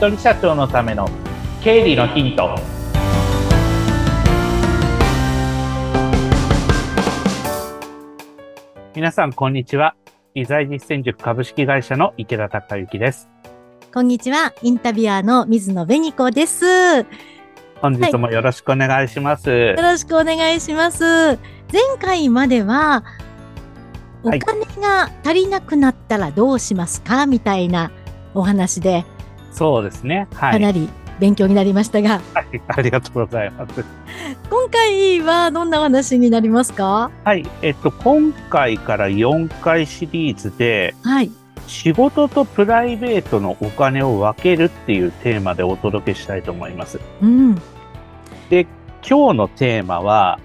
人社長のための経理のヒント。皆さんこんにちは。理財実践塾株式会社の池田隆之です。こんにちは。インタビュアーの水野紅子です。本日もよろしくお願いします、はい、よろしくお願いします。前回まではお金が足りなくなったらどうしますか、みたいなお話で、そうですね。はい。かなり勉強になりましたが。はい、ありがとうございます。今回はどんなお話になりますか？はい、えっと、今回から4回シリーズで、はい。仕事とプライベートのお金を分けるっていうテーマでお届けしたいと思います。うん。で、今日のテーマは、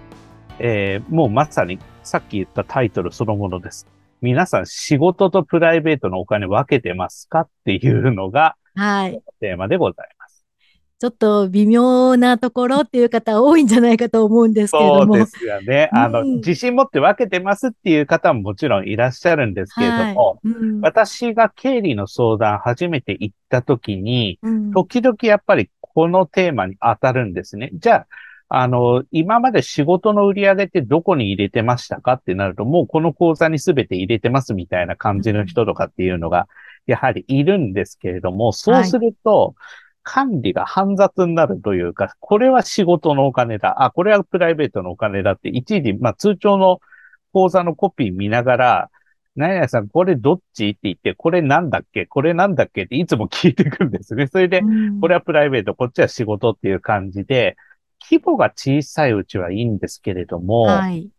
えー、もうまさにさっき言ったタイトルそのものです。皆さん仕事とプライベートのお金分けてますかっていうのが、はい。テーマでございます。ちょっと微妙なところっていう方多いんじゃないかと思うんですけれども。そうですよね。あの、うん、自信持って分けてますっていう方ももちろんいらっしゃるんですけれども、はいうん、私が経理の相談初めて行った時に、うん、時々やっぱりこのテーマに当たるんですね。じゃあ、あの、今まで仕事の売り上げってどこに入れてましたかってなると、もうこの口座に全て入れてますみたいな感じの人とかっていうのが、やはりいるんですけれども、そうすると、管理が煩雑になるというか、これは仕事のお金だ。あ、これはプライベートのお金だって、一時、まあ通帳の口座のコピー見ながら、何々さん、これどっちって言って、これなんだっけこれなんだっけっていつも聞いてくるんですね。それで、これはプライベート、こっちは仕事っていう感じで、規模が小さいうちはいいんですけれども、はい、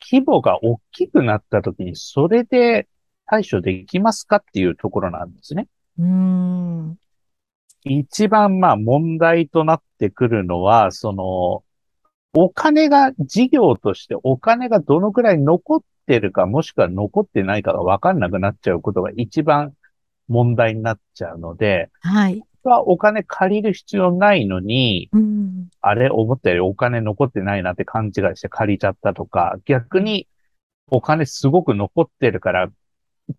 規模が大きくなった時にそれで対処できますかっていうところなんですね。うん一番まあ問題となってくるのは、その、お金が、事業としてお金がどのくらい残ってるか、もしくは残ってないかがわかんなくなっちゃうことが一番問題になっちゃうので、はい。はお金借りる必要ないのに、うん、あれ、思ったよりお金残ってないなって勘違いして借りちゃったとか、逆にお金すごく残ってるから、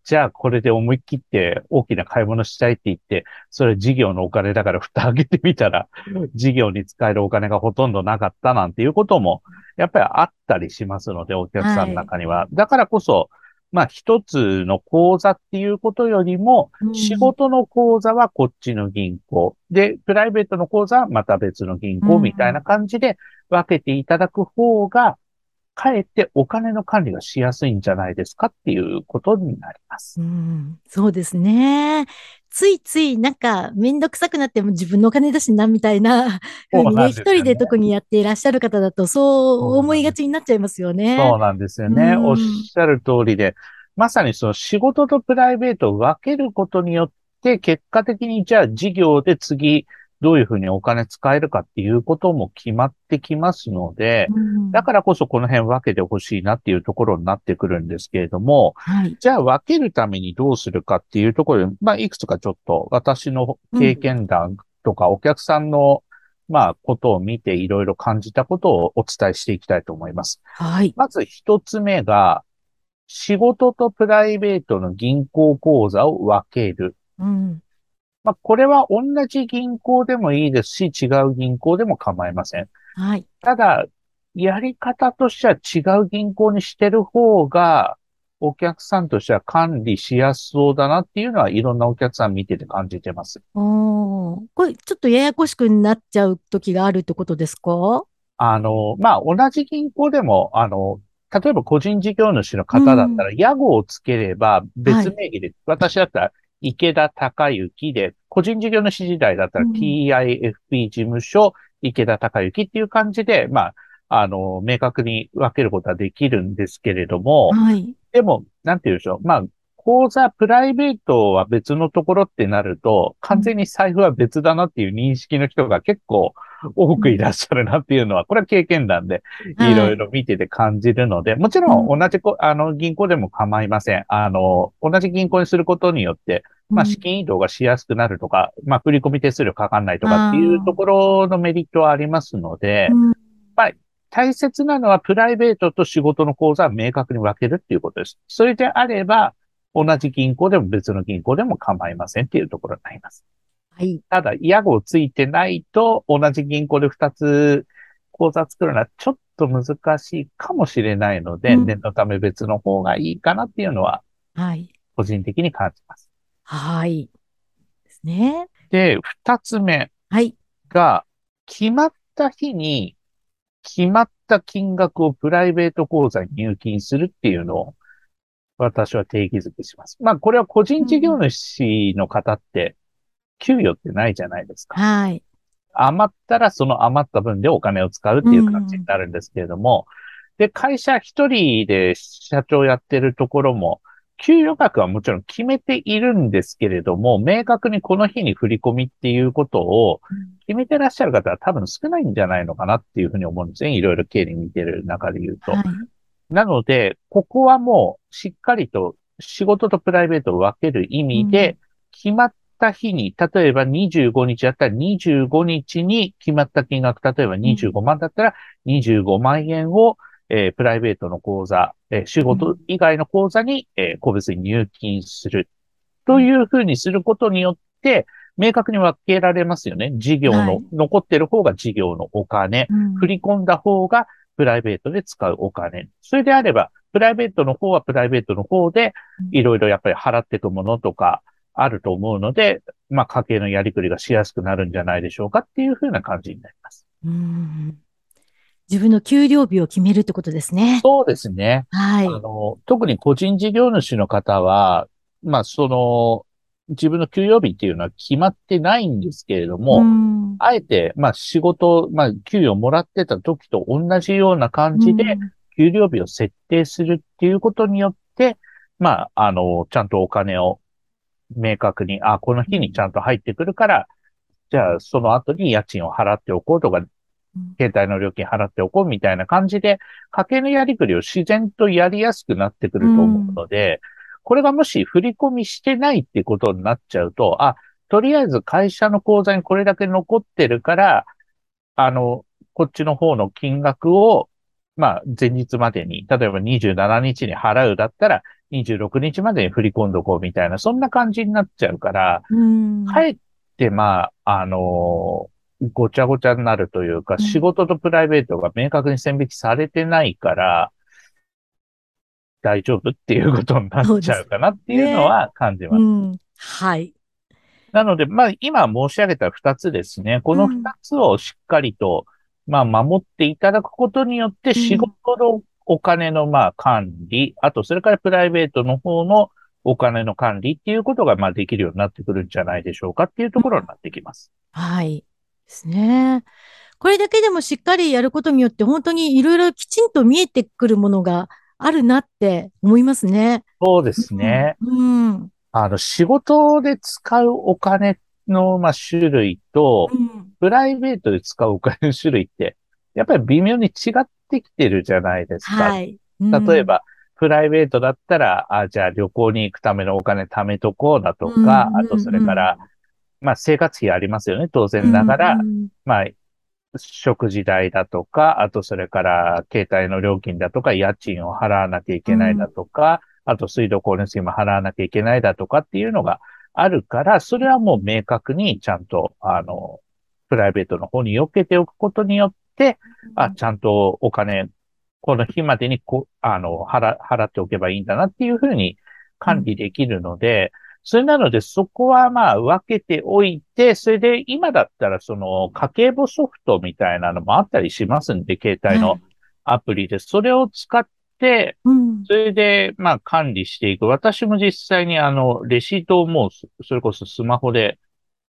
じゃあこれで思い切って大きな買い物したいって言って、それ事業のお金だから蓋開けてみたら、事業に使えるお金がほとんどなかったなんていうことも、やっぱりあったりしますので、お客さんの中には。はい、だからこそ、まあ一つの口座っていうことよりも、仕事の口座はこっちの銀行、で、プライベートの口座はまた別の銀行みたいな感じで分けていただく方が、かえってお金の管理がしやすいんじゃないですかっていうことになります。うん、そうですね。ついついなんかめんどくさくなっても自分のお金だしなみたいな ふうにね、一、人で特にやっていらっしゃる方だとそう思いがちになっちゃいますよね。そうなんですよね。おっしゃる通りで、まさにその仕事とプライベートを分けることによって結果的にじゃあ事業で次どういうふうにお金使えるかっていうことも決まってきますので、うん、だからこそこの辺分けてほしいなっていうところになってくるんですけれども、はい、じゃあ分けるためにどうするかっていうところで、まあ、いくつかちょっと私の経験談とかお客さんの、まあ、ことを見ていろいろ感じたことをお伝えしていきたいと思います。はい。まず一つ目が、仕事とプライベートの銀行口座を分ける。うん。まあ、これは同じ銀行でもいいですし、違う銀行でも構いません。はい。ただ、やり方としては違う銀行にしてる方が、お客さんとしては管理しやすそうだなっていうのは、いろんなお客さん見てて感じてます。おこれ、ちょっとややこしくなっちゃう時があるってことですか？あの、まあ、同じ銀行でも、あの、例えば個人事業主の方だったら、屋号をつければ別名義で、はい、私だったら池田隆之で、個人事業主時代だったら TIFP 事務所、池田隆之っていう感じで、まあ、あの、明確に分けることはできるんですけれども、はい、でも、なんて言うんでしょう。まあ、口座、プライベートは別のところってなると、完全に財布は別だなっていう認識の人が結構多くいらっしゃるなっていうのは、これは経験談でい。ろいろ見てて感じるので、もちろん同じあの銀行でも構いません。あの、同じ銀行にすることによって、まあ資金移動がしやすくなるとか、まあ振込手数料かかんないとかっていうところのメリットはありますので、まあ大切なのはプライベートと仕事の口座は明確に分けるっていうことです。それであれば、同じ銀行でも別の銀行でも構いませんっていうところになります。はい。ただ、屋号ついてないと、同じ銀行で2つ口座作るのはちょっと難しいかもしれないので、うん、念のため別の方がいいかなっていうのは、はい。個人的に感じます。はい。ですね。で、二つ目。はい。が、決まった日に、決まった金額をプライベート口座に入金するっていうのを、私は定義づけします。まあ、これは個人事業主の方って、給与ってないじゃないですか。はい。余ったらその余った分でお金を使うっていう感じになるんですけれども、うん、で、会社一人で社長やってるところも、給与額はもちろん決めているんですけれども、明確にこの日に振り込みっていうことを決めてらっしゃる方は多分少ないんじゃないのかなっていうふうに思うんですね。いろいろ経理見てる中で言うと。はい、なので、ここはもうしっかりと仕事とプライベートを分ける意味で、決まった日に、例えば25日だったら25日に決まった金額、例えば25万だったら25万円を、えー、プライベートの口座、えー、仕事以外の口座に、えー、個別に入金する。というふうにすることによって、明確に分けられますよね。事業の、はい、残ってる方が事業のお金、うん、振り込んだ方がプライベートで使うお金。それであれば、プライベートの方はプライベートの方で、いろいろやっぱり払っていくものとかあると思うので、まあ家計のやりくりがしやすくなるんじゃないでしょうかっていうふうな感じになります。うん自分の給料日を決めるってことですね。そうですね。はい。あの、特に個人事業主の方は、まあ、その、自分の給与日っていうのは決まってないんですけれども、あえて、まあ、仕事、まあ、給与もらってた時と同じような感じで、給料日を設定するっていうことによって、まあ、あの、ちゃんとお金を明確に、あ、この日にちゃんと入ってくるから、じゃあ、その後に家賃を払っておこうとか、携帯の料金払っておこうみたいな感じで、家計のやりくりを自然とやりやすくなってくると思うので、うん、これがもし振り込みしてないってことになっちゃうと、あ、とりあえず会社の口座にこれだけ残ってるから、あの、こっちの方の金額を、まあ、前日までに、例えば27日に払うだったら、26日までに振り込んどこうみたいな、そんな感じになっちゃうから、かえって、まあ、あのごちゃごちゃになるというか、うん、仕事とプライベートが明確に線引きされてないから、大丈夫？っていうことになっちゃうかなっていうのは感じます。ねうん、はい。なので、まあ、今申し上げた二つですね。この二つをしっかりと、まあ、守っていただくことによって、仕事のお金の、まあ、管理、あと、それからプライベートの方のお金の管理っていうことが、まあ、できるようになってくるんじゃないでしょうかっていうところになってきます。はい。ですね。これだけでもしっかりやることによって、本当にいろいろきちんと見えてくるものがあるなって思いますね。そうですね。うん。うん、あの、仕事で使うお金の、まあ、種類と、うん、プライベートで使うお金の種類って、やっぱり微妙に違ってきてるじゃないですか。はい。うん、例えば、プライベートだったら、あ、じゃあ旅行に行くためのお金貯めとこうだとか、あとそれから、まあ生活費ありますよね、当然ながら。まあ、食事代だとか、あとそれから携帯の料金だとか、家賃を払わなきゃいけないだとか、あと水道光熱費も払わなきゃいけないだとかっていうのがあるから、それはもう明確にちゃんと、あの、プライベートの方に避けておくことによって、あ、ちゃんとお金この日までにこ、あの、払、払っておけばいいんだなっていうふうに管理できるので、うん、それなのでそこはまあ分けておいて、それで今だったらその家計簿ソフトみたいなのもあったりしますんで、携帯のアプリで、それを使って、それでまあ管理していく。私も実際にあの、レシートをもう、それこそスマホで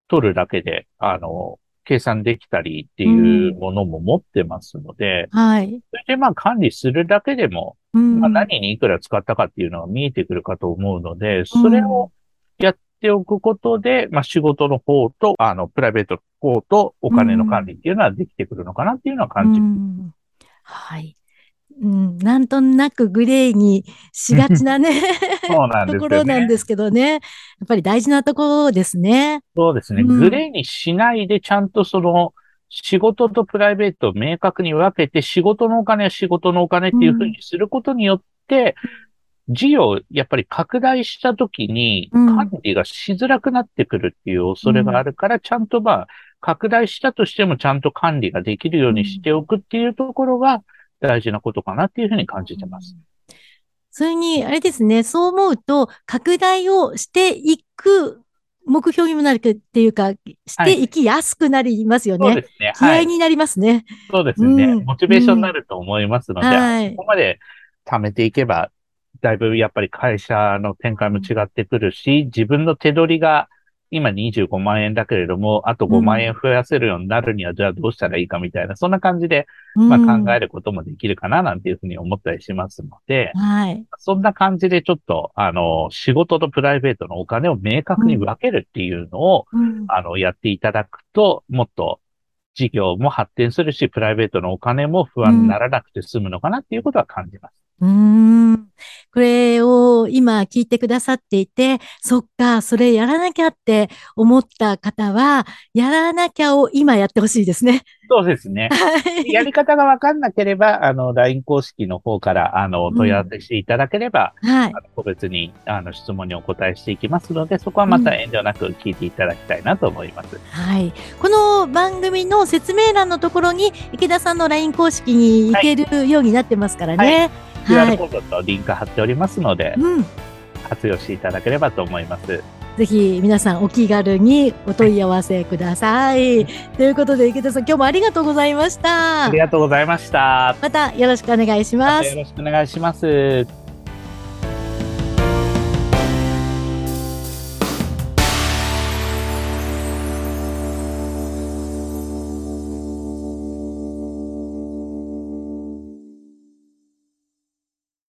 取るだけで、あの、計算できたりっていうものも持ってますので、うん、はい。それでまあ管理するだけでも、うん、まあ何にいくら使ったかっていうのが見えてくるかと思うので、それをやっておくことで、まあ仕事の方と、あの、プライベートの方とお金の管理っていうのはできてくるのかなっていうのは感じます。うん、はい。うん、なんとなくグレーにしがちなねなね、ところなんですけどね。やっぱり大事なところですね。そうですね。うん、グレーにしないで、ちゃんとその、仕事とプライベートを明確に分けて、仕事のお金は仕事のお金っていうふうにすることによって、事業、やっぱり拡大したときに、管理がしづらくなってくるっていう恐れがあるから、うん、ちゃんとまあ、拡大したとしてもちゃんと管理ができるようにしておくっていうところが大事なことかなっていうふうに感じてます。それに、あれですね、そう思うと、拡大をしていく目標にもなるっていうか、してい。きやすくなりますよね。はい、そうですね。気合になりますね。そうですね、うん、モチベーションになると思いますので、はい、ここまで貯めていけば、だいぶやっぱり会社の展開も違ってくるし、自分の手取りが今25万円だけれども、あと5万円増やせるようになるには、じゃあどうしたらいいかみたいな、そんな感じで、まあ考えることもできるかな、なんていうふうに思ったりしますので、はい。そんな感じでちょっと、あの、仕事とプライベートのお金を明確に分けるっていうのを、うん、あの、やっていただくと、もっと事業も発展するし、プライベートのお金も不安にならなくて済むのかなっていうことは感じます。うん。これを今聞いてくださっていて、そっか、それやらなきゃって思った方は、やらなきゃを今やってほしいですね。そうですね。やり方がわかんなければ、あの、LINE 公式の方から、あの、問い合わせしていただければ、うん、はい。個別に、あの、質問にお答えしていきますので、そこはまた遠慮なく聞いていただきたいなと思います。うん、はい。この番組の説明欄のところに、池田さんの LINE 公式に行けるようになってますからね。はいはい QR コードとリンク貼っておりますので、うん、活用していただければと思います。ぜひ皆さんお気軽にお問い合わせください。ということで池田さん今日もありがとうございました。ありがとうございました。またよろしくお願いします。よろしくお願いします。